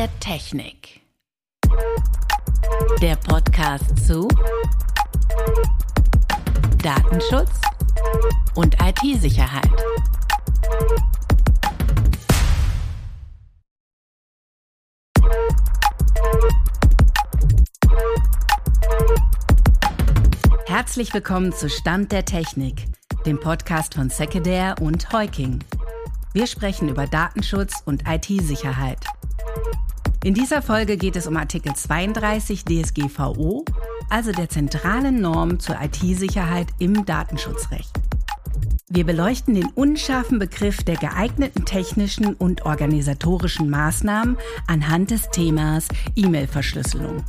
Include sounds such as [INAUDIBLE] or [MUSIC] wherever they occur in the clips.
der Technik. Der Podcast zu Datenschutz und IT-Sicherheit. Herzlich willkommen zu Stand der Technik, dem Podcast von Secadair und Heuking. Wir sprechen über Datenschutz und IT-Sicherheit. In dieser Folge geht es um Artikel 32 DSGVO, also der zentralen Norm zur IT-Sicherheit im Datenschutzrecht. Wir beleuchten den unscharfen Begriff der geeigneten technischen und organisatorischen Maßnahmen anhand des Themas E-Mail-Verschlüsselung.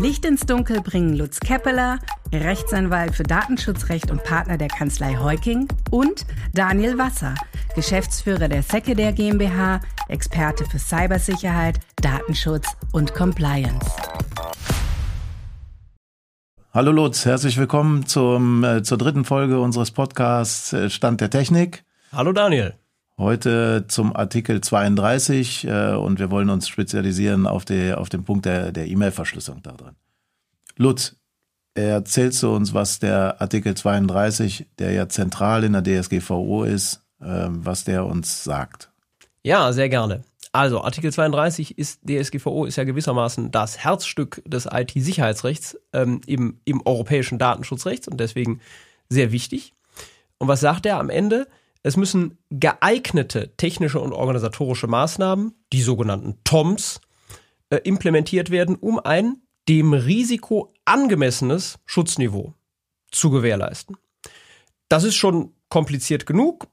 Licht ins Dunkel bringen Lutz Keppeler, Rechtsanwalt für Datenschutzrecht und Partner der Kanzlei Heuking und Daniel Wasser, Geschäftsführer der Secedare GmbH, Experte für Cybersicherheit, Datenschutz und Compliance. Hallo Lutz, herzlich willkommen zum, äh, zur dritten Folge unseres Podcasts äh, Stand der Technik. Hallo Daniel. Heute zum Artikel 32 äh, und wir wollen uns spezialisieren auf, die, auf den Punkt der, E-Mail-Verschlüsselung da drin. Lutz, erzählst du uns, was der Artikel 32, der ja zentral in der DSGVO ist, äh, was der uns sagt? Ja, sehr gerne. Also Artikel 32 ist DSGVO ist ja gewissermaßen das Herzstück des IT-Sicherheitsrechts ähm, im, im europäischen Datenschutzrecht und deswegen sehr wichtig. Und was sagt er am Ende? Es müssen geeignete technische und organisatorische Maßnahmen, die sogenannten TOMs, äh, implementiert werden, um ein dem Risiko angemessenes Schutzniveau zu gewährleisten. Das ist schon kompliziert genug.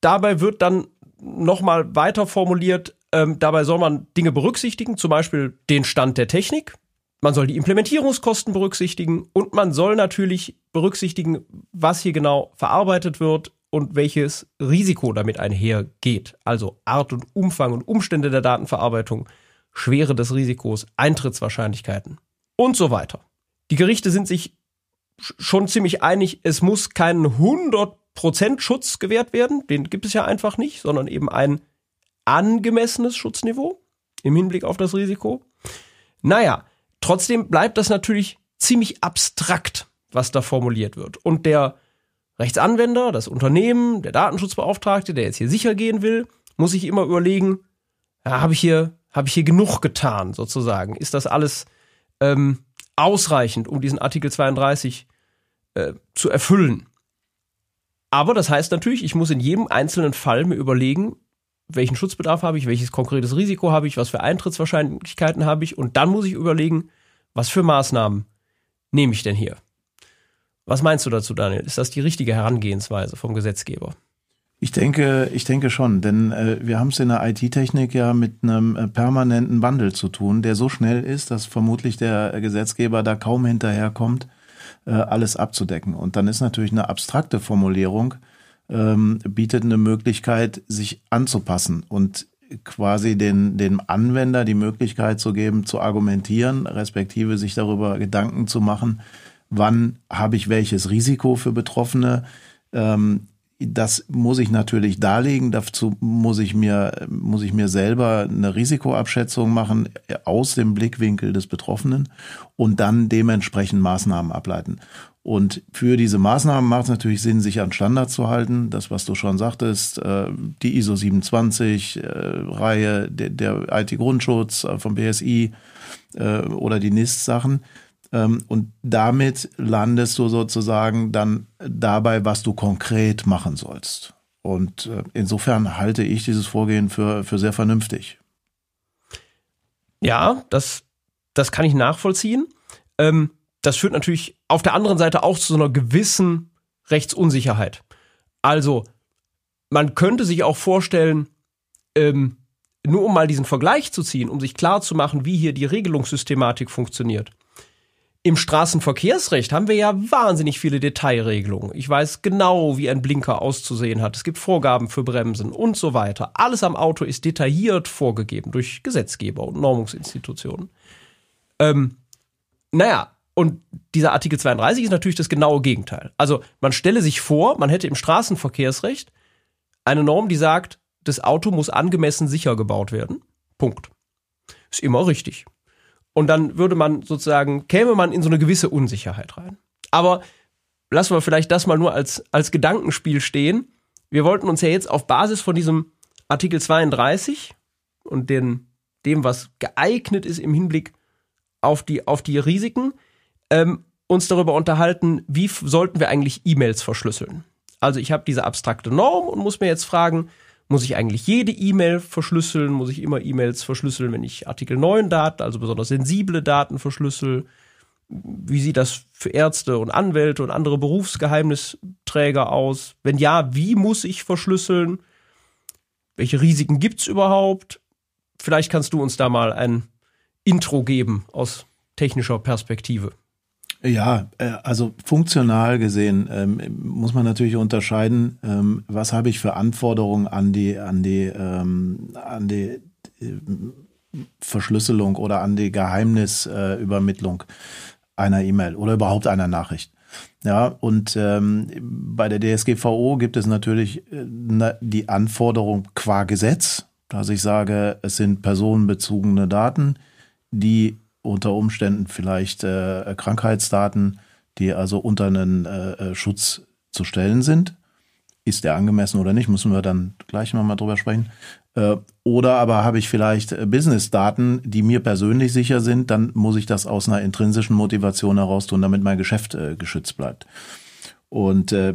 Dabei wird dann nochmal weiter formuliert, ähm, dabei soll man Dinge berücksichtigen, zum Beispiel den Stand der Technik. Man soll die Implementierungskosten berücksichtigen und man soll natürlich berücksichtigen, was hier genau verarbeitet wird und welches Risiko damit einhergeht. Also Art und Umfang und Umstände der Datenverarbeitung, Schwere des Risikos, Eintrittswahrscheinlichkeiten und so weiter. Die Gerichte sind sich schon ziemlich einig, es muss kein 100% Schutz gewährt werden, den gibt es ja einfach nicht, sondern eben ein angemessenes Schutzniveau im Hinblick auf das Risiko. Naja, trotzdem bleibt das natürlich ziemlich abstrakt, was da formuliert wird. Und der Rechtsanwender, das Unternehmen, der Datenschutzbeauftragte, der jetzt hier sicher gehen will, muss sich immer überlegen, ja, habe ich hier, ich hier genug getan, sozusagen? Ist das alles ähm, ausreichend, um diesen Artikel 32 äh, zu erfüllen? Aber das heißt natürlich, ich muss in jedem einzelnen Fall mir überlegen, welchen Schutzbedarf habe ich, welches konkretes Risiko habe ich, was für Eintrittswahrscheinlichkeiten habe ich und dann muss ich überlegen, was für Maßnahmen nehme ich denn hier? Was meinst du dazu, Daniel? Ist das die richtige Herangehensweise vom Gesetzgeber? Ich denke, ich denke schon, denn äh, wir haben es in der IT-Technik ja mit einem äh, permanenten Wandel zu tun, der so schnell ist, dass vermutlich der Gesetzgeber da kaum hinterherkommt, äh, alles abzudecken. Und dann ist natürlich eine abstrakte Formulierung, ähm, bietet eine Möglichkeit, sich anzupassen und quasi den, dem Anwender die Möglichkeit zu geben, zu argumentieren, respektive sich darüber Gedanken zu machen, wann habe ich welches Risiko für Betroffene. Ähm, das muss ich natürlich darlegen. Dazu muss ich mir, muss ich mir selber eine Risikoabschätzung machen aus dem Blickwinkel des Betroffenen und dann dementsprechend Maßnahmen ableiten. Und für diese Maßnahmen macht es natürlich Sinn, sich an Standards zu halten. Das, was du schon sagtest, äh, die ISO 27 äh, Reihe, der, IT-Grundschutz äh, vom BSI oder die NIST-Sachen und damit landest du sozusagen dann dabei, was du konkret machen sollst. Und äh, insofern halte ich dieses Vorgehen für, für sehr vernünftig. Ja, das, das kann ich nachvollziehen. Ähm, das führt natürlich auf der anderen Seite auch zu so einer gewissen Rechtsunsicherheit. Also, man könnte sich auch vorstellen, ähm, nur um mal diesen Vergleich zu ziehen, um sich klar zu machen, wie hier die Regelungssystematik funktioniert. Im Straßenverkehrsrecht haben wir ja wahnsinnig viele Detailregelungen. Ich weiß genau, wie ein Blinker auszusehen hat. Es gibt Vorgaben für Bremsen und so weiter. Alles am Auto ist detailliert vorgegeben durch Gesetzgeber und Normungsinstitutionen. Ähm, naja, und dieser Artikel 32 ist natürlich das genaue Gegenteil. Also man stelle sich vor, man hätte im Straßenverkehrsrecht eine Norm, die sagt, das Auto muss angemessen sicher gebaut werden. Punkt. ist immer richtig. Und dann würde man sozusagen, käme man in so eine gewisse Unsicherheit rein. Aber lassen wir vielleicht das mal nur als, als Gedankenspiel stehen. Wir wollten uns ja jetzt auf Basis von diesem Artikel 32 und den, dem, was geeignet ist im Hinblick auf die, auf die Risiken, ähm, uns darüber unterhalten, wie sollten wir eigentlich E-Mails verschlüsseln. Also ich habe diese abstrakte Norm und muss mir jetzt fragen, muss ich eigentlich jede E-Mail verschlüsseln? Muss ich immer E-Mails verschlüsseln, wenn ich Artikel 9 Daten, also besonders sensible Daten verschlüssel? Wie sieht das für Ärzte und Anwälte und andere Berufsgeheimnisträger aus? Wenn ja, wie muss ich verschlüsseln? Welche Risiken gibt's überhaupt? Vielleicht kannst du uns da mal ein Intro geben aus technischer Perspektive. Ja, äh, also funktional gesehen ähm, muss man natürlich unterscheiden, ähm, was habe ich für Anforderungen an die, an die, ähm, an die äh, Verschlüsselung oder an die Geheimnisübermittlung einer E-Mail oder überhaupt einer Nachricht. Ja, und ähm, bei der DSGVO gibt es natürlich äh, die Anforderung qua Gesetz, dass ich sage, es sind personenbezogene Daten, die unter Umständen vielleicht äh, Krankheitsdaten, die also unter einen äh, äh, Schutz zu stellen sind. Ist der angemessen oder nicht, müssen wir dann gleich nochmal drüber sprechen. Äh, oder aber habe ich vielleicht äh, Business-Daten, die mir persönlich sicher sind, dann muss ich das aus einer intrinsischen Motivation heraus tun, damit mein Geschäft äh, geschützt bleibt. Und äh,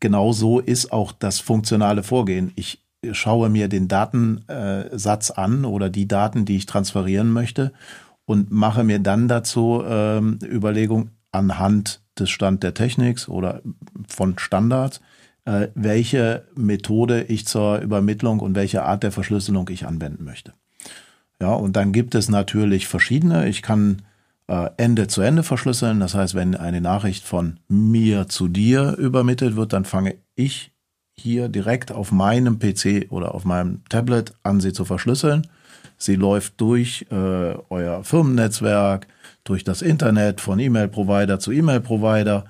genau so ist auch das funktionale Vorgehen. Ich schaue mir den Datensatz an oder die Daten, die ich transferieren möchte und mache mir dann dazu ähm, Überlegung anhand des Stand der Technik oder von Standards, äh, welche Methode ich zur Übermittlung und welche Art der Verschlüsselung ich anwenden möchte. Ja, und dann gibt es natürlich verschiedene. Ich kann äh, Ende zu Ende verschlüsseln. Das heißt, wenn eine Nachricht von mir zu dir übermittelt wird, dann fange ich hier direkt auf meinem PC oder auf meinem Tablet an, sie zu verschlüsseln. Sie läuft durch äh, euer Firmennetzwerk, durch das Internet, von E-Mail-Provider zu E-Mail-Provider,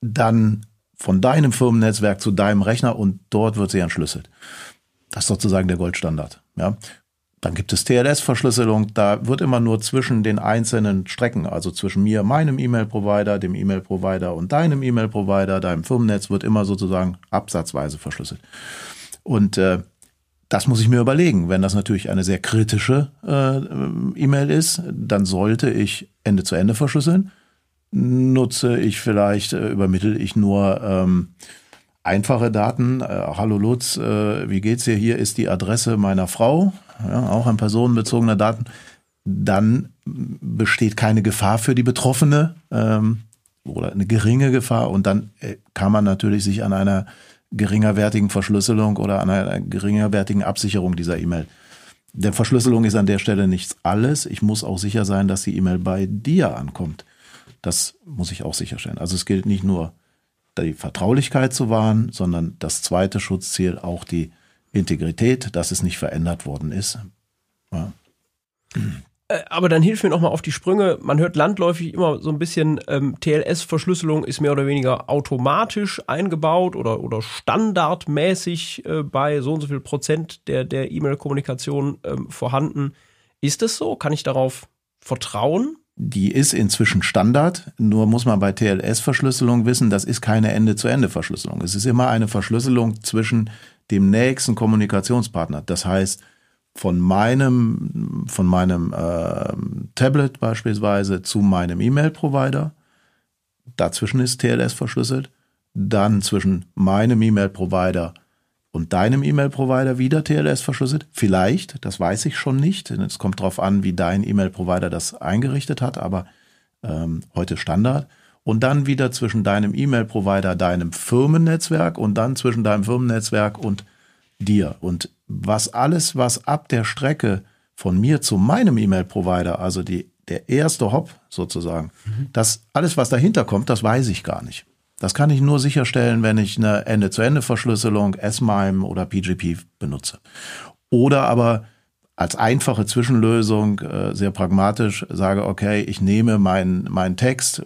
dann von deinem Firmennetzwerk zu deinem Rechner und dort wird sie entschlüsselt. Das ist sozusagen der Goldstandard. Ja. Dann gibt es TLS-Verschlüsselung. Da wird immer nur zwischen den einzelnen Strecken, also zwischen mir, meinem E-Mail-Provider, dem E-Mail-Provider und deinem E-Mail-Provider, deinem Firmennetz, wird immer sozusagen absatzweise verschlüsselt. Und äh, das muss ich mir überlegen. Wenn das natürlich eine sehr kritische äh, E-Mail ist, dann sollte ich Ende zu Ende verschlüsseln. Nutze ich vielleicht, äh, übermittle ich nur ähm, einfache Daten. Äh, Hallo Lutz, äh, wie geht's dir? Hier ist die Adresse meiner Frau, ja, auch an personenbezogene Daten. Dann besteht keine Gefahr für die Betroffene ähm, oder eine geringe Gefahr. Und dann äh, kann man natürlich sich an einer geringerwertigen Verschlüsselung oder einer geringerwertigen Absicherung dieser E-Mail. Der Verschlüsselung ist an der Stelle nichts alles. Ich muss auch sicher sein, dass die E-Mail bei dir ankommt. Das muss ich auch sicherstellen. Also es gilt nicht nur die Vertraulichkeit zu wahren, sondern das zweite Schutzziel auch die Integrität, dass es nicht verändert worden ist. Ja. Äh, aber dann hilf mir noch mal auf die Sprünge. Man hört landläufig immer so ein bisschen, ähm, TLS-Verschlüsselung ist mehr oder weniger automatisch eingebaut oder, oder standardmäßig äh, bei so und so viel Prozent der, der E-Mail-Kommunikation ähm, vorhanden. Ist es so? Kann ich darauf vertrauen? Die ist inzwischen Standard, nur muss man bei TLS-Verschlüsselung wissen, das ist keine Ende-zu-Ende-Verschlüsselung. Es ist immer eine Verschlüsselung zwischen dem nächsten Kommunikationspartner. Das heißt, von meinem, von meinem äh, Tablet beispielsweise zu meinem E-Mail-Provider. Dazwischen ist TLS verschlüsselt. Dann zwischen meinem E-Mail-Provider und deinem E-Mail-Provider wieder TLS verschlüsselt. Vielleicht, das weiß ich schon nicht. Es kommt darauf an, wie dein E-Mail-Provider das eingerichtet hat, aber ähm, heute Standard. Und dann wieder zwischen deinem E-Mail-Provider, deinem Firmennetzwerk und dann zwischen deinem Firmennetzwerk und dir. Und was alles, was ab der Strecke von mir zu meinem E-Mail-Provider, also die, der erste Hop sozusagen, mhm. das alles, was dahinter kommt, das weiß ich gar nicht. Das kann ich nur sicherstellen, wenn ich eine Ende-zu-Ende-Verschlüsselung, S-MIME oder PGP benutze. Oder aber als einfache Zwischenlösung, äh, sehr pragmatisch, sage, okay, ich nehme meinen mein Text,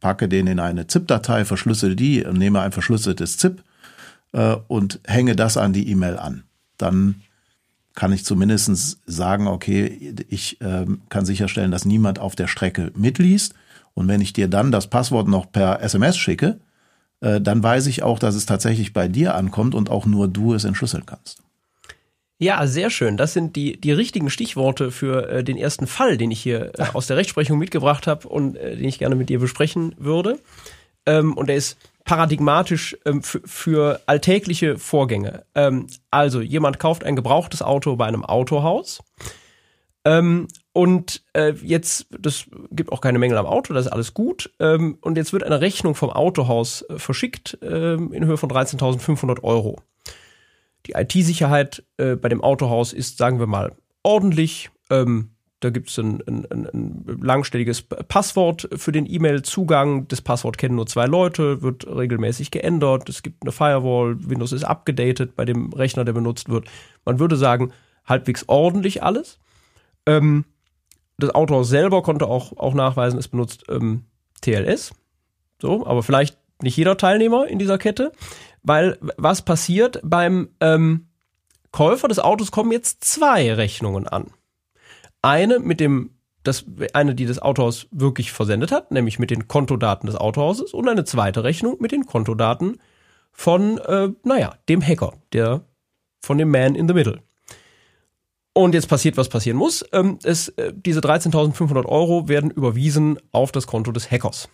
packe den in eine ZIP-Datei, verschlüssel die und nehme ein verschlüsseltes ZIP äh, und hänge das an die E-Mail an. Dann kann ich zumindest sagen, okay, ich äh, kann sicherstellen, dass niemand auf der Strecke mitliest. Und wenn ich dir dann das Passwort noch per SMS schicke, äh, dann weiß ich auch, dass es tatsächlich bei dir ankommt und auch nur du es entschlüsseln kannst. Ja, sehr schön. Das sind die, die richtigen Stichworte für äh, den ersten Fall, den ich hier äh, aus der Rechtsprechung mitgebracht habe und äh, den ich gerne mit dir besprechen würde. Ähm, und der ist paradigmatisch ähm, für alltägliche Vorgänge. Ähm, also jemand kauft ein gebrauchtes Auto bei einem Autohaus. Ähm, und äh, jetzt, das gibt auch keine Mängel am Auto, das ist alles gut. Ähm, und jetzt wird eine Rechnung vom Autohaus äh, verschickt ähm, in Höhe von 13.500 Euro. Die IT-Sicherheit äh, bei dem Autohaus ist, sagen wir mal, ordentlich. Ähm, da gibt es ein, ein, ein, langstelliges Passwort für den E-Mail-Zugang. Das Passwort kennen nur zwei Leute, wird regelmäßig geändert. Es gibt eine Firewall, Windows ist abgedatet bei dem Rechner, der benutzt wird. Man würde sagen, halbwegs ordentlich alles. Ähm, das Autohaus selber konnte auch, auch nachweisen, es benutzt ähm, TLS. So, aber vielleicht nicht jeder Teilnehmer in dieser Kette. Weil was passiert beim ähm, Käufer des Autos kommen jetzt zwei Rechnungen an. Eine mit dem, das, eine, die das Autohaus wirklich versendet hat, nämlich mit den Kontodaten des Autohauses und eine zweite Rechnung mit den Kontodaten von, äh, naja, dem Hacker, der von dem Man in the Middle. Und jetzt passiert, was passieren muss. Ähm, es, äh, diese 13.500 Euro werden überwiesen auf das Konto des Hackers.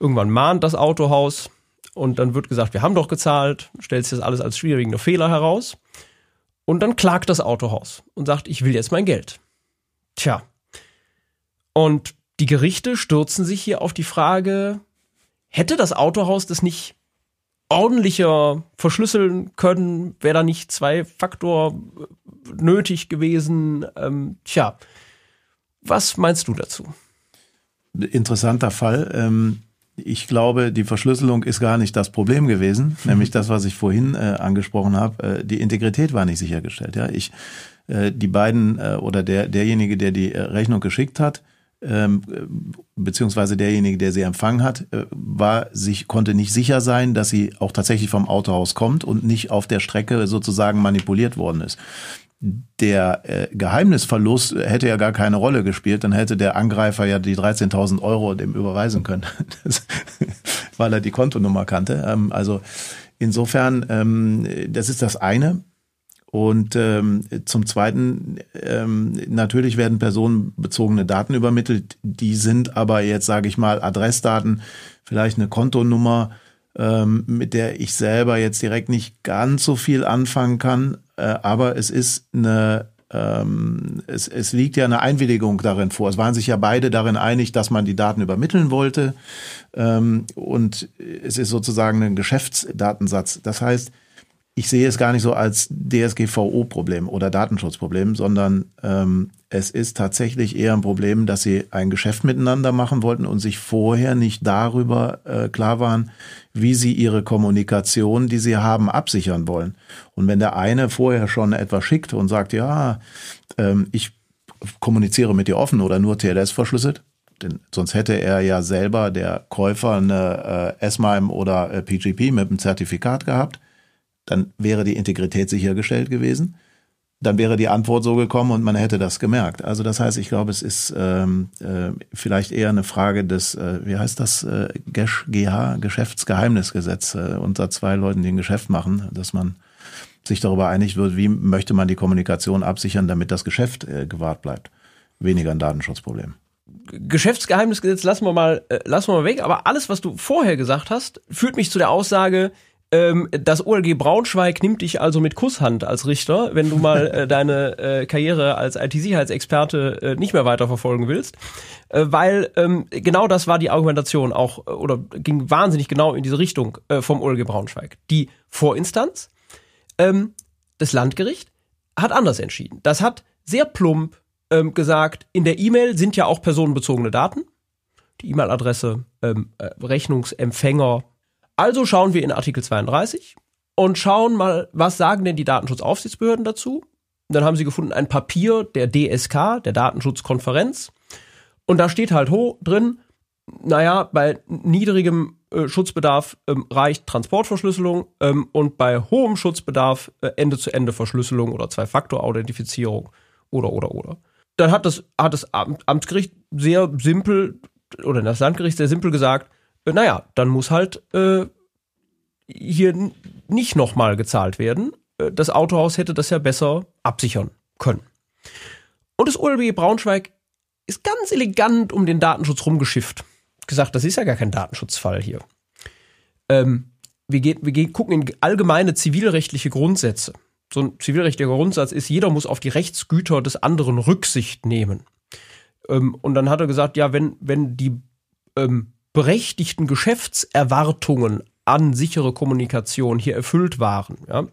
Irgendwann mahnt das Autohaus, und dann wird gesagt, wir haben doch gezahlt, stellt sich das alles als schwieriger Fehler heraus. Und dann klagt das Autohaus und sagt, ich will jetzt mein Geld. Tja. Und die Gerichte stürzen sich hier auf die Frage, hätte das Autohaus das nicht ordentlicher verschlüsseln können? Wäre da nicht zwei Faktor nötig gewesen? Ähm, tja, was meinst du dazu? Interessanter Fall. Ähm, ich glaube, die Verschlüsselung ist gar nicht das Problem gewesen, nämlich [LAUGHS] das, was ich vorhin äh, angesprochen habe. Äh, die Integrität war nicht sichergestellt. Ja, ich, äh, die beiden äh, oder der derjenige, der die äh, Rechnung geschickt hat, ähm, beziehungsweise derjenige, der sie empfangen hat, äh, war sich konnte nicht sicher sein, dass sie auch tatsächlich vom Autohaus kommt und nicht auf der Strecke sozusagen manipuliert worden ist der äh, Geheimnisverlust hätte ja gar keine Rolle gespielt, dann hätte der Angreifer ja die 13.000 Euro dem überweisen können, [LAUGHS] weil er die Kontonummer kannte. Ähm, also insofern, ähm, das ist das eine. Und ähm, zum Zweiten, ähm, natürlich werden personenbezogene Daten übermittelt, die sind aber jetzt, sage ich mal, Adressdaten, vielleicht eine Kontonummer, ähm, mit der ich selber jetzt direkt nicht ganz so viel anfangen kann, äh, aber es ist eine ähm, es, es liegt ja eine Einwilligung darin vor. Es waren sich ja beide darin einig, dass man die Daten übermitteln wollte. Ähm, und es ist sozusagen ein Geschäftsdatensatz. Das heißt, ich sehe es gar nicht so als DSGVO-Problem oder Datenschutzproblem, sondern ähm, es ist tatsächlich eher ein Problem, dass sie ein Geschäft miteinander machen wollten und sich vorher nicht darüber äh, klar waren, wie sie ihre Kommunikation, die sie haben, absichern wollen. Und wenn der eine vorher schon etwas schickt und sagt, ja, ähm, ich kommuniziere mit dir offen oder nur TLS verschlüsselt, denn sonst hätte er ja selber, der Käufer, eine äh, S-MIME oder äh, PGP mit einem Zertifikat gehabt dann wäre die Integrität sichergestellt gewesen. Dann wäre die Antwort so gekommen und man hätte das gemerkt. Also das heißt, ich glaube, es ist ähm, äh, vielleicht eher eine Frage des, äh, wie heißt das, äh, GH, Geschäftsgeheimnisgesetz, äh, unter zwei Leuten, die ein Geschäft machen, dass man sich darüber einig wird, wie möchte man die Kommunikation absichern, damit das Geschäft äh, gewahrt bleibt. Weniger ein Datenschutzproblem. Geschäftsgeheimnisgesetz lassen wir mal, äh, lassen wir mal weg, aber alles, was du vorher gesagt hast, führt mich zu der Aussage, ähm, das OLG Braunschweig nimmt dich also mit Kusshand als Richter, wenn du mal [LAUGHS] äh, deine äh, Karriere als IT-Sicherheitsexperte äh, nicht mehr weiterverfolgen willst, äh, weil ähm, genau das war die Argumentation auch äh, oder ging wahnsinnig genau in diese Richtung äh, vom OLG Braunschweig. Die Vorinstanz, ähm, das Landgericht, hat anders entschieden. Das hat sehr plump ähm, gesagt, in der E-Mail sind ja auch personenbezogene Daten, die E-Mail-Adresse, ähm, äh, Rechnungsempfänger, also schauen wir in Artikel 32 und schauen mal, was sagen denn die Datenschutzaufsichtsbehörden dazu. dann haben sie gefunden ein Papier der DSK, der Datenschutzkonferenz. Und da steht halt hoch drin, naja, bei niedrigem äh, Schutzbedarf ähm, reicht Transportverschlüsselung ähm, und bei hohem Schutzbedarf äh, Ende-zu-Ende-Verschlüsselung oder Zwei-Faktor-Authentifizierung oder, oder, oder. Dann hat das, hat das Amtsgericht sehr simpel oder das Landgericht sehr simpel gesagt, naja, dann muss halt äh, hier nicht nochmal gezahlt werden. Äh, das Autohaus hätte das ja besser absichern können. Und das OLB Braunschweig ist ganz elegant um den Datenschutz rumgeschifft. Gesagt, das ist ja gar kein Datenschutzfall hier. Ähm, wir, gehen, wir gehen, gucken in allgemeine zivilrechtliche Grundsätze. So ein zivilrechtlicher Grundsatz ist, jeder muss auf die Rechtsgüter des anderen Rücksicht nehmen. Ähm, und dann hat er gesagt, ja, wenn, wenn die ähm, berechtigten Geschäftserwartungen an sichere Kommunikation hier erfüllt waren, ja,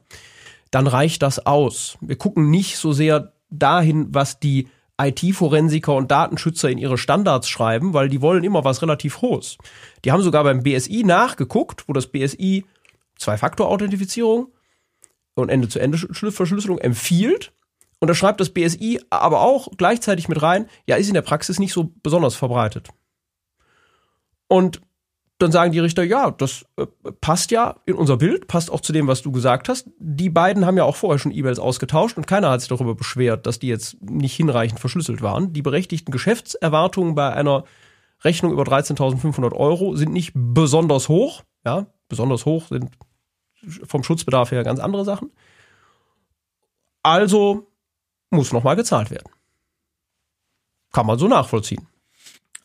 dann reicht das aus. Wir gucken nicht so sehr dahin, was die IT-Forensiker und Datenschützer in ihre Standards schreiben, weil die wollen immer was relativ Hohes. Die haben sogar beim BSI nachgeguckt, wo das BSI Zwei-Faktor-Authentifizierung und Ende-zu-Ende-Verschlüsselung empfiehlt. Und da schreibt das BSI aber auch gleichzeitig mit rein, ja, ist in der Praxis nicht so besonders verbreitet. Und dann sagen die Richter, ja, das äh, passt ja in unser Bild, passt auch zu dem, was du gesagt hast. Die beiden haben ja auch vorher schon E-Mails ausgetauscht und keiner hat sich darüber beschwert, dass die jetzt nicht hinreichend verschlüsselt waren. Die berechtigten Geschäftserwartungen bei einer Rechnung über 13.500 Euro sind nicht besonders hoch. Ja, besonders hoch sind vom Schutzbedarf her ganz andere Sachen. Also muss nochmal gezahlt werden. Kann man so nachvollziehen.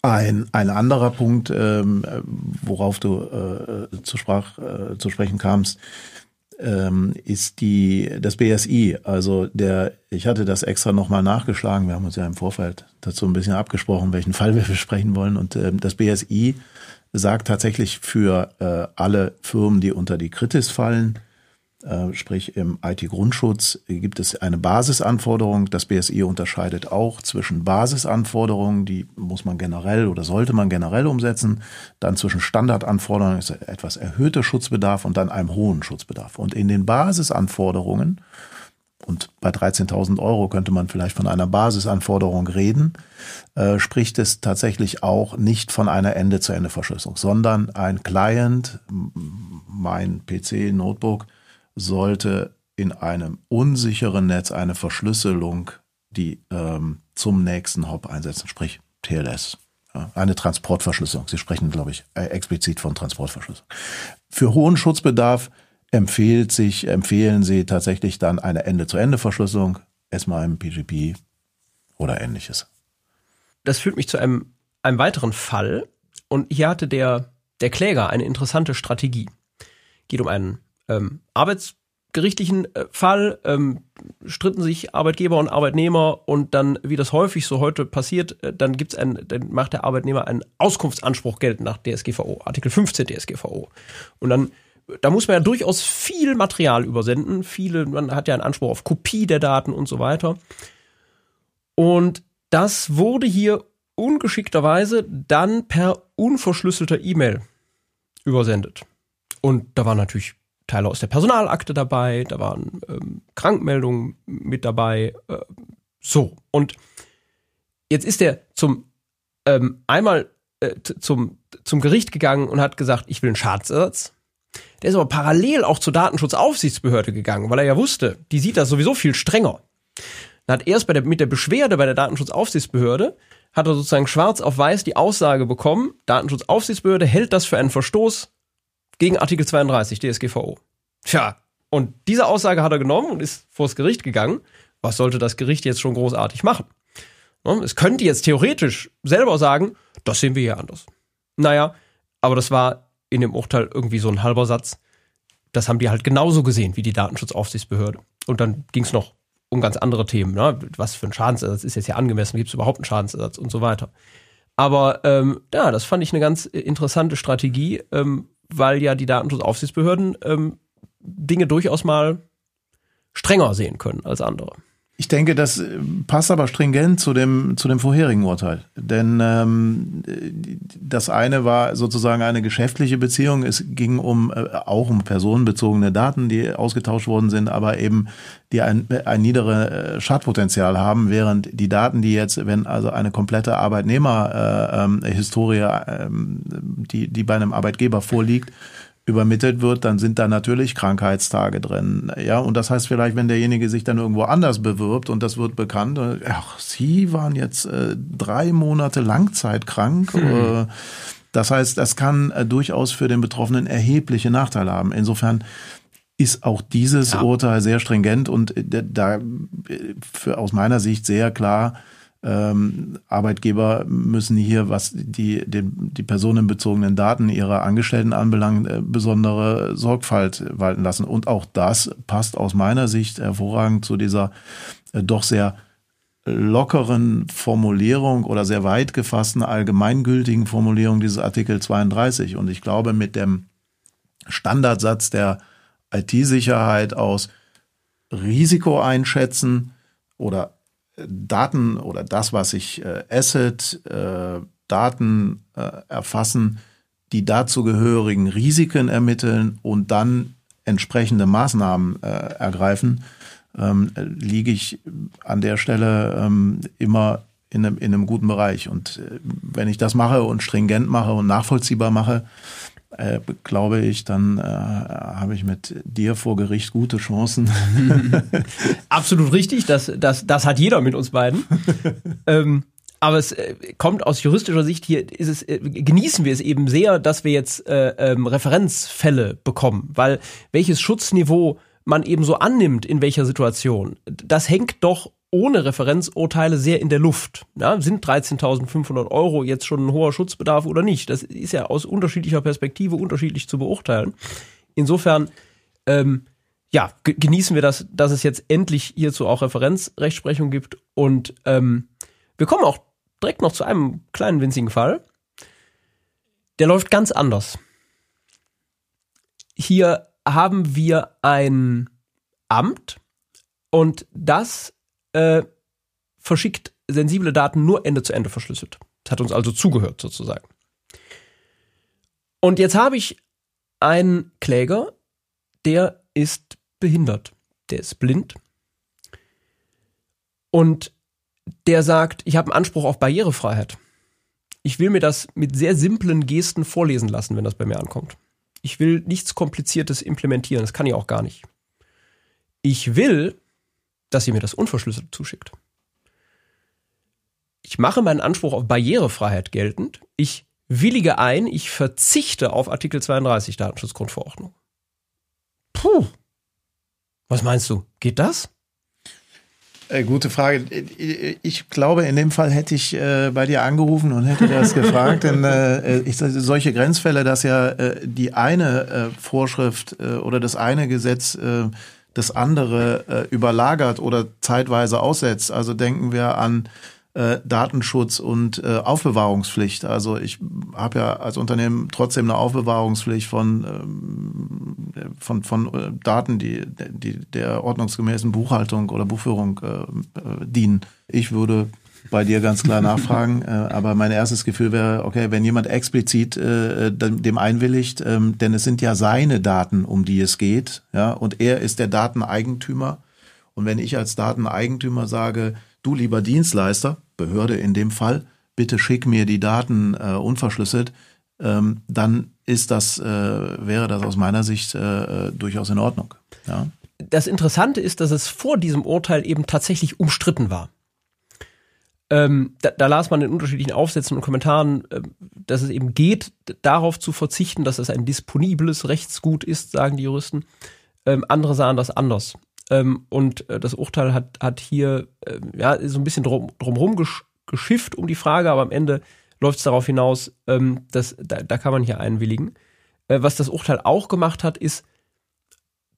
Ein, ein anderer Punkt, ähm, worauf du äh, zu, Sprach, äh, zu sprechen kamst, ähm, ist die, das BSI. Also der, ich hatte das extra nochmal nachgeschlagen. Wir haben uns ja im Vorfeld dazu ein bisschen abgesprochen, welchen Fall wir [LAUGHS] besprechen wollen. Und ähm, das BSI sagt tatsächlich für äh, alle Firmen, die unter die Kritis fallen, äh, sprich im IT-Grundschutz gibt es eine Basisanforderung. Das BSI unterscheidet auch zwischen Basisanforderungen, die muss man generell oder sollte man generell umsetzen, dann zwischen Standardanforderungen, ist etwas erhöhter Schutzbedarf und dann einem hohen Schutzbedarf. Und in den Basisanforderungen und bei 13.000 Euro könnte man vielleicht von einer Basisanforderung reden, äh, spricht es tatsächlich auch nicht von einer Ende-zu-Ende-Verschlüsselung, sondern ein Client, mein PC, Notebook, sollte in einem unsicheren Netz eine Verschlüsselung, die ähm, zum nächsten Hop einsetzen, sprich TLS. Eine Transportverschlüsselung. Sie sprechen, glaube ich, äh, explizit von Transportverschlüsselung. Für hohen Schutzbedarf empfiehlt sich, empfehlen Sie tatsächlich dann eine Ende-zu-Ende-Verschlüsselung, SMIME, PGP oder ähnliches. Das führt mich zu einem, einem weiteren Fall. Und hier hatte der, der Kläger eine interessante Strategie. Geht um einen ähm, arbeitsgerichtlichen äh, Fall ähm, stritten sich Arbeitgeber und Arbeitnehmer und dann, wie das häufig so heute passiert, äh, dann gibt's ein, dann macht der Arbeitnehmer einen Auskunftsanspruch geltend nach DSGVO, Artikel 15 DSGVO. Und dann da muss man ja durchaus viel Material übersenden. Viele, man hat ja einen Anspruch auf Kopie der Daten und so weiter. Und das wurde hier ungeschickterweise dann per unverschlüsselter E-Mail übersendet. Und da war natürlich Teile aus der Personalakte dabei, da waren ähm, Krankmeldungen mit dabei. Äh, so, und jetzt ist er zum ähm, einmal äh, zum, zum Gericht gegangen und hat gesagt, ich will einen Schadensersatz. Der ist aber parallel auch zur Datenschutzaufsichtsbehörde gegangen, weil er ja wusste, die sieht das sowieso viel strenger. Dann hat erst bei der, mit der Beschwerde bei der Datenschutzaufsichtsbehörde hat er sozusagen schwarz auf weiß die Aussage bekommen, Datenschutzaufsichtsbehörde hält das für einen Verstoß gegen Artikel 32 DSGVO. Tja, und diese Aussage hat er genommen und ist vors Gericht gegangen. Was sollte das Gericht jetzt schon großartig machen? Es könnte jetzt theoretisch selber sagen, das sehen wir hier anders. Naja, aber das war in dem Urteil irgendwie so ein halber Satz. Das haben die halt genauso gesehen wie die Datenschutzaufsichtsbehörde. Und dann ging es noch um ganz andere Themen. Ne? Was für ein Schadensersatz ist jetzt hier angemessen? Gibt es überhaupt einen Schadensersatz und so weiter? Aber ähm, ja, das fand ich eine ganz interessante Strategie, ähm, weil ja die Datenschutzaufsichtsbehörden ähm, Dinge durchaus mal strenger sehen können als andere. Ich denke, das äh, passt aber stringent zu dem, zu dem vorherigen Urteil. Denn ähm, das eine war sozusagen eine geschäftliche Beziehung. Es ging um äh, auch um personenbezogene Daten, die ausgetauscht worden sind, aber eben die ein, ein niedere äh, Schadpotenzial haben, während die Daten, die jetzt, wenn also eine komplette Arbeitnehmerhistorie, äh, ähm, die, die bei einem Arbeitgeber vorliegt, übermittelt wird, dann sind da natürlich Krankheitstage drin. Ja, und das heißt vielleicht, wenn derjenige sich dann irgendwo anders bewirbt und das wird bekannt, äh, ach, Sie waren jetzt äh, drei Monate langzeitkrank. Hm. Äh, das heißt, das kann äh, durchaus für den Betroffenen erhebliche Nachteile haben. Insofern ist auch dieses ja. Urteil sehr stringent und äh, da für, aus meiner Sicht sehr klar ähm, Arbeitgeber müssen hier, was die, die, die personenbezogenen Daten ihrer Angestellten anbelangt, äh, besondere Sorgfalt walten lassen. Und auch das passt aus meiner Sicht hervorragend zu dieser äh, doch sehr lockeren Formulierung oder sehr weit gefassten allgemeingültigen Formulierung dieses Artikel 32. Und ich glaube, mit dem Standardsatz der IT-Sicherheit aus Risiko einschätzen oder Daten oder das, was ich äh, Asset, äh, Daten äh, erfassen, die dazu gehörigen Risiken ermitteln und dann entsprechende Maßnahmen äh, ergreifen, ähm, liege ich an der Stelle ähm, immer in einem, in einem guten Bereich. Und äh, wenn ich das mache und stringent mache und nachvollziehbar mache, äh, glaube ich, dann äh, habe ich mit dir vor Gericht gute Chancen. [LAUGHS] Absolut richtig, das, das, das hat jeder mit uns beiden. [LAUGHS] ähm, aber es äh, kommt aus juristischer Sicht hier, ist es, äh, genießen wir es eben sehr, dass wir jetzt äh, ähm, Referenzfälle bekommen, weil welches Schutzniveau man eben so annimmt, in welcher Situation, das hängt doch ohne Referenzurteile sehr in der Luft. Ja, sind 13.500 Euro jetzt schon ein hoher Schutzbedarf oder nicht? Das ist ja aus unterschiedlicher Perspektive unterschiedlich zu beurteilen. Insofern, ähm, ja, genießen wir das, dass es jetzt endlich hierzu auch Referenzrechtsprechung gibt. Und ähm, wir kommen auch direkt noch zu einem kleinen winzigen Fall. Der läuft ganz anders. Hier haben wir ein Amt und das äh, verschickt sensible Daten nur Ende zu Ende verschlüsselt. Das hat uns also zugehört sozusagen. Und jetzt habe ich einen Kläger, der ist behindert, der ist blind und der sagt, ich habe einen Anspruch auf Barrierefreiheit. Ich will mir das mit sehr simplen Gesten vorlesen lassen, wenn das bei mir ankommt. Ich will nichts Kompliziertes implementieren, das kann ich auch gar nicht. Ich will, dass ihr mir das unverschlüsselt zuschickt. Ich mache meinen Anspruch auf Barrierefreiheit geltend. Ich willige ein, ich verzichte auf Artikel 32 Datenschutzgrundverordnung. Puh. Was meinst du? Geht das? Äh, gute Frage. Ich glaube, in dem Fall hätte ich äh, bei dir angerufen und hätte das gefragt, denn äh, ich, solche Grenzfälle, dass ja äh, die eine äh, Vorschrift äh, oder das eine Gesetz das andere äh, überlagert oder zeitweise aussetzt. Also denken wir an äh, Datenschutz und äh, Aufbewahrungspflicht. Also ich habe ja als Unternehmen trotzdem eine Aufbewahrungspflicht von ähm, von von äh, Daten, die die der ordnungsgemäßen Buchhaltung oder Buchführung äh, äh dienen. Ich würde bei dir ganz klar [LAUGHS] nachfragen. äh, aber mein erstes Gefühl wäre, okay, wenn jemand explizit äh, dem einwilligt, ähm, denn es sind ja seine Daten, um die es geht, ja, und er ist der Dateneigentümer. Und wenn ich als Dateneigentümer sage, du lieber Dienstleister, Behörde in dem Fall, bitte schick mir die Daten äh, unverschlüsselt, ähm, dann ist das, äh, wäre das aus meiner Sicht äh, durchaus in Ordnung. Ja. Das Interessante ist, dass es vor diesem Urteil eben tatsächlich umstritten war. Ähm, da, da, las man in unterschiedlichen Aufsätzen und Kommentaren, äh, dass es eben geht, darauf zu verzichten, dass es ein disponibles Rechtsgut ist, sagen die Juristen. Ähm, andere sahen das anders. Ähm, und äh, das Urteil hat, hat hier äh, ja, so ein bisschen drum, drumherum gesch geschifft um die Frage, aber am Ende läuft es darauf hinaus, ähm, dass da, da kann man hier einwilligen. Äh, was das Urteil auch gemacht hat, ist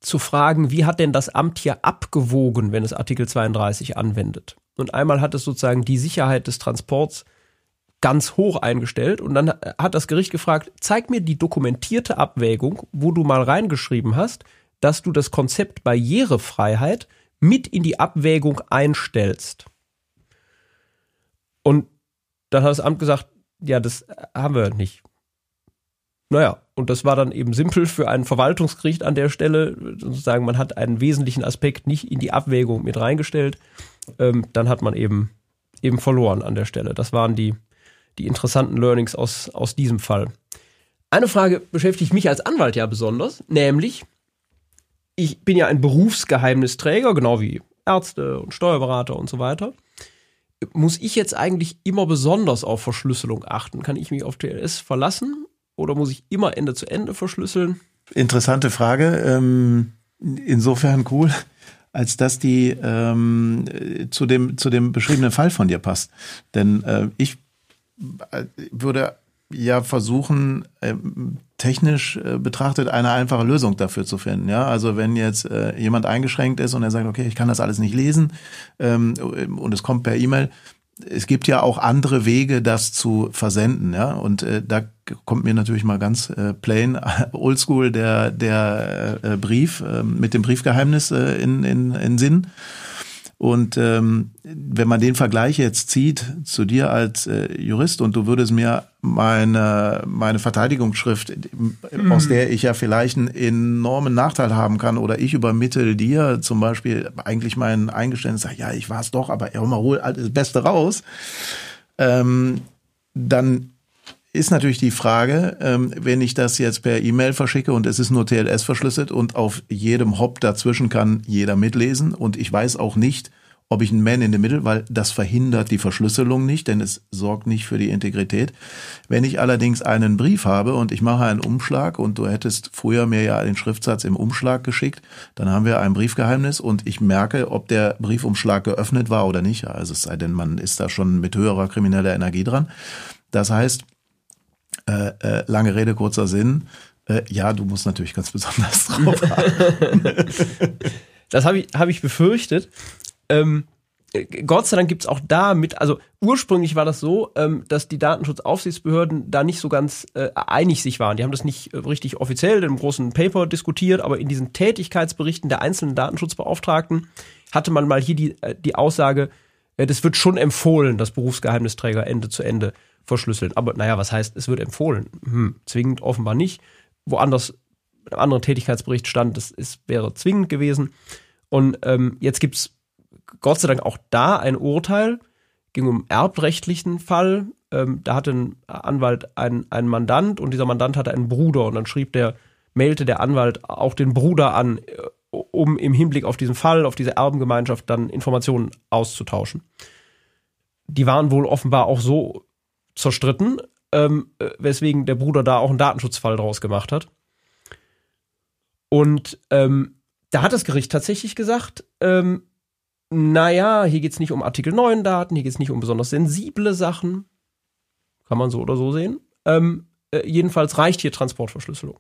zu fragen, wie hat denn das Amt hier abgewogen, wenn es Artikel 32 anwendet? Und einmal hat es sozusagen die Sicherheit des Transports ganz hoch eingestellt und dann hat das Gericht gefragt, zeig mir die dokumentierte Abwägung, wo du mal reingeschrieben hast, dass du das Konzept Barrierefreiheit mit in die Abwägung einstellst. Und dann hat das Amt gesagt, ja, das haben wir nicht. Naja, und das war dann eben simpel für ein Verwaltungsgericht an der Stelle. Sozusagen, man hat einen wesentlichen Aspekt nicht in die Abwägung mit reingestellt. Ähm, dann hat man eben, eben verloren an der Stelle. Das waren die, die interessanten Learnings aus, aus diesem Fall. Eine Frage beschäftigt mich als Anwalt ja besonders, nämlich, ich bin ja ein Berufsgeheimnisträger, genau wie Ärzte und Steuerberater und so weiter. Muss ich jetzt eigentlich immer besonders auf Verschlüsselung achten? Kann ich mich auf TLS verlassen oder muss ich immer Ende zu Ende verschlüsseln? Interessante Frage. Ähm, insofern cool, als dass die ähm, zu, dem, zu dem beschriebenen Fall von dir passt. Denn äh, ich äh, würde ja versuchen, ähm, technisch äh, betrachtet eine einfache Lösung dafür zu finden. Ja, also wenn jetzt jemand eingeschränkt ist und er sagt, okay, ich kann das alles nicht lesen und es kommt per E-Mail, es gibt ja auch andere Wege, das zu versenden, ja. Und äh, da kommt mir natürlich mal ganz äh, plain oldschool der, der äh, Brief äh, mit dem Briefgeheimnis äh, in, in, in Sinn. Und ähm, wenn man den Vergleich jetzt zieht zu dir als äh, Jurist und du würdest mir meine, meine Verteidigungsschrift, mhm. aus der ich ja vielleicht einen enormen Nachteil haben kann, oder ich übermittel dir zum Beispiel eigentlich mein Eingeständnis, sag, ja, ich war es doch, aber ja, mal hol das Beste raus, ähm, dann ist natürlich die Frage, ähm, wenn ich das jetzt per E-Mail verschicke und es ist nur TLS verschlüsselt und auf jedem Hop dazwischen kann jeder mitlesen und ich weiß auch nicht, ob ich ein Man in the Middle, weil das verhindert die Verschlüsselung nicht, denn es sorgt nicht für die Integrität. Wenn ich allerdings einen Brief habe und ich mache einen Umschlag und du hättest früher mir ja den Schriftsatz im Umschlag geschickt, dann haben wir ein Briefgeheimnis und ich merke, ob der Briefumschlag geöffnet war oder nicht. Also es sei denn, man ist da schon mit höherer krimineller Energie dran. Das heißt, äh, äh, lange Rede, kurzer Sinn. Äh, ja, du musst natürlich ganz besonders [LAUGHS] drauf haben. das habe ich, hab ich befürchtet. Ähm, Gott sei Dank gibt's auch da mit, also ursprünglich war das so, ähm, dass die Datenschutzaufsichtsbehörden da nicht so ganz äh, einig sich waren. Die haben das nicht äh, richtig offiziell im großen Paper diskutiert, aber in diesen Tätigkeitsberichten der einzelnen Datenschutzbeauftragten hatte man mal hier die, äh, die Aussage, äh, das wird schon empfohlen, dass Berufsgeheimnisträger Ende zu Ende verschlüsseln. Aber naja, was heißt, es wird empfohlen? Hm, zwingend offenbar nicht. Woanders, einem anderen Tätigkeitsbericht stand, das ist, wäre zwingend gewesen. Und ähm, jetzt gibt's Gott sei Dank auch da ein Urteil, ging um erbrechtlichen Fall. Ähm, da hatte ein Anwalt einen, einen Mandant und dieser Mandant hatte einen Bruder und dann schrieb der, mailte der Anwalt auch den Bruder an, äh, um im Hinblick auf diesen Fall, auf diese Erbengemeinschaft dann Informationen auszutauschen. Die waren wohl offenbar auch so zerstritten, ähm, äh, weswegen der Bruder da auch einen Datenschutzfall draus gemacht hat. Und ähm, da hat das Gericht tatsächlich gesagt, ähm, naja, hier geht es nicht um Artikel 9 Daten, hier geht es nicht um besonders sensible Sachen. Kann man so oder so sehen. Ähm, äh, jedenfalls reicht hier Transportverschlüsselung.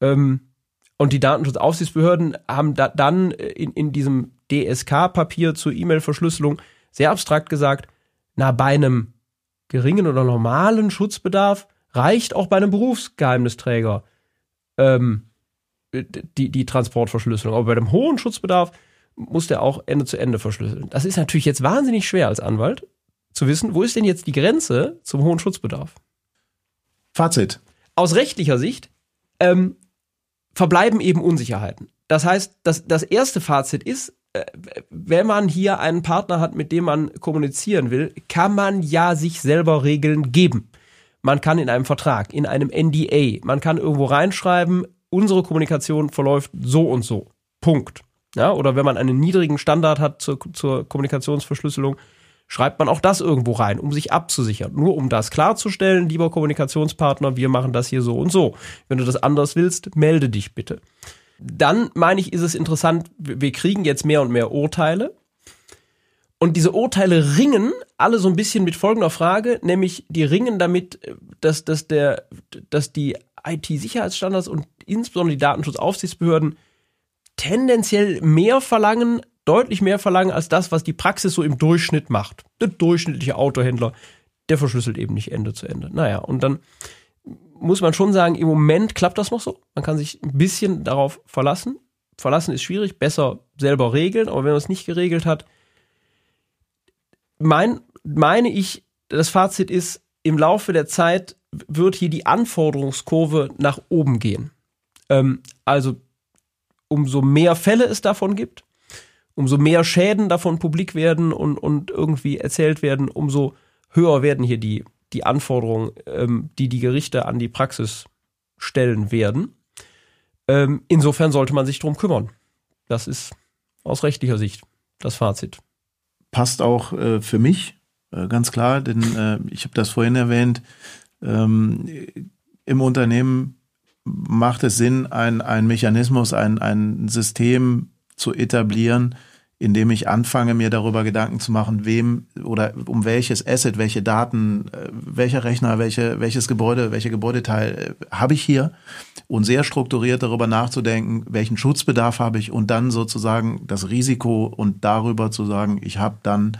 Ähm, und die Datenschutzaufsichtsbehörden haben da dann in, in diesem DSK-Papier zur E-Mail-Verschlüsselung sehr abstrakt gesagt, na, bei einem geringen oder normalen Schutzbedarf reicht auch bei einem Berufsgeheimnisträger ähm, die, die Transportverschlüsselung. Aber bei dem hohen Schutzbedarf muss der auch Ende zu Ende verschlüsseln. Das ist natürlich jetzt wahnsinnig schwer als Anwalt zu wissen, wo ist denn jetzt die Grenze zum hohen Schutzbedarf? Fazit. Aus rechtlicher Sicht ähm, verbleiben eben Unsicherheiten. Das heißt, das, das erste Fazit ist, wenn man hier einen Partner hat, mit dem man kommunizieren will, kann man ja sich selber Regeln geben. Man kann in einem Vertrag, in einem NDA, man kann irgendwo reinschreiben, unsere Kommunikation verläuft so und so. Punkt. Ja, oder wenn man einen niedrigen Standard hat zur, zur Kommunikationsverschlüsselung, schreibt man auch das irgendwo rein, um sich abzusichern. Nur um das klarzustellen, lieber Kommunikationspartner, wir machen das hier so und so. Wenn du das anders willst, melde dich bitte. Dann meine ich, ist es interessant, wir kriegen jetzt mehr und mehr Urteile. Und diese Urteile ringen alle so ein bisschen mit folgender Frage, nämlich die ringen damit, dass, dass, der, dass die IT-Sicherheitsstandards und insbesondere die Datenschutzaufsichtsbehörden tendenziell mehr verlangen, deutlich mehr verlangen als das, was die Praxis so im Durchschnitt macht. Der durchschnittliche Autohändler, der verschlüsselt eben nicht Ende zu Ende. Naja, und dann muss man schon sagen, im Moment klappt das noch so. Man kann sich ein bisschen darauf verlassen. verlassen ist schwierig, besser selber regeln, aber wenn man es nicht geregelt hat, mein, meine ich, das Fazit ist, im Laufe der Zeit wird hier die Anforderungskurve nach oben gehen. Ähm, also umso mehr Fälle es davon gibt, umso mehr Schäden davon publik werden und, und irgendwie erzählt werden, umso höher werden hier die, die Anforderungen, ähm, die die Gerichte an die Praxis stellen werden. Ähm, insofern sollte man sich darum kümmern. Das ist aus rechtlicher Sicht das Fazit. Passt auch äh, für mich, äh, ganz klar, denn äh, ich habe das vorhin erwähnt, ähm, im Unternehmen macht es Sinn, ein, Mechanismus, ein, ein System zu etablieren, indem ich anfange, mir darüber Gedanken zu machen, wem oder um welches Asset, welche Daten, äh, welcher Rechner, welche, welches Gebäude, welche Gebäudeteil äh, habe ich hier? Und sehr strukturiert darüber nachzudenken, welchen Schutzbedarf habe ich und dann sozusagen das Risiko und darüber zu sagen, ich habe dann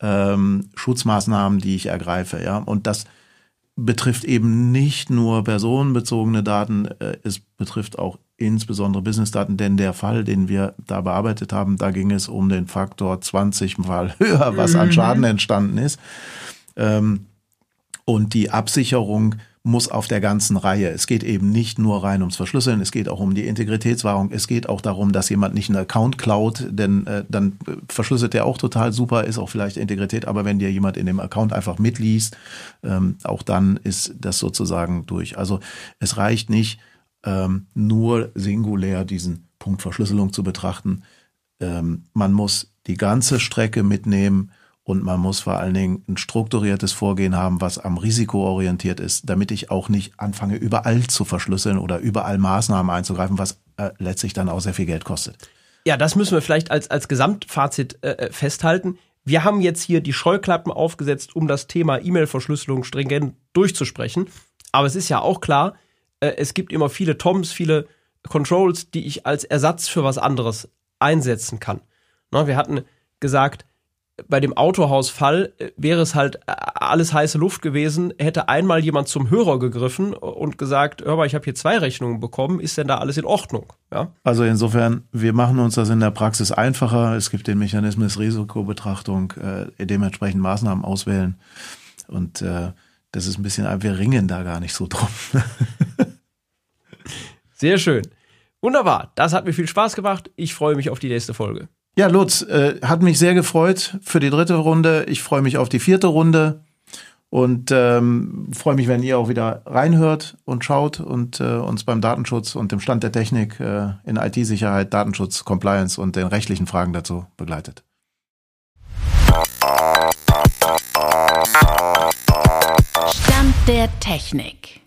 ähm, Schutzmaßnahmen, die ich ergreife, ja. Und das betrifft eben nicht nur personenbezogene Daten, äh, es betrifft auch insbesondere Businessdaten, denn der Fall, den wir da bearbeitet haben, da ging es um den Faktor 20 mal [LAUGHS] höher, was an mhm. Schaden entstanden ist. Ähm, und die Absicherung muss auf der ganzen Reihe. Es geht eben nicht nur rein ums Verschlüsseln, es geht auch um die Integritätswahrung, es geht auch darum, dass jemand nicht einen Account klaut, denn äh, dann äh, verschlüsselt der auch total super, ist auch vielleicht Integrität, aber wenn dir jemand in dem Account einfach mitliest, ähm, auch dann ist das sozusagen durch. Also es reicht nicht, ähm, nur singulär diesen Punkt Verschlüsselung zu betrachten. Ähm, man muss die ganze Strecke mitnehmen und man muss vor allen Dingen ein strukturiertes Vorgehen haben, was am Risiko orientiert ist, damit ich auch nicht anfange, überall zu verschlüsseln oder überall Maßnahmen einzugreifen, was äh, letztlich dann auch sehr viel Geld kostet. Ja, das müssen wir vielleicht als, als Gesamtfazit äh, äh festhalten. Wir haben jetzt hier die Scheuklappen aufgesetzt, um das Thema E-Mail-Verschlüsselung stringent durchzusprechen. Aber es ist ja auch klar, äh, es gibt immer viele Toms, viele Controls, die ich als Ersatz für was anderes einsetzen kann. Na, wir hatten gesagt, bei dem Autohausfall äh, wäre es halt äh, alles heiße Luft gewesen, hätte einmal jemand zum Hörer gegriffen und gesagt, hör mal, ich habe hier zwei Rechnungen bekommen, ist denn da alles in Ordnung? Ja? Also insofern, wir machen uns das in der Praxis einfacher. Es gibt den Mechanismus Risikobetrachtung, äh, dementsprechend Maßnahmen auswählen und äh, das ist ein bisschen, wir ringen da gar nicht so drum. [LAUGHS] Sehr schön. Wunderbar. Das hat mir viel Spaß gemacht. Ich freue mich auf die nächste Folge. Ja, Lutz, äh, hat mich sehr gefreut für die dritte Runde. Ich freue mich auf die vierte Runde und ähm, freue mich, wenn ihr auch wieder reinhört und schaut und äh, uns beim Datenschutz und dem Stand der Technik äh, in IT-Sicherheit, Datenschutz, Compliance und den rechtlichen Fragen dazu begleitet. Der Technik.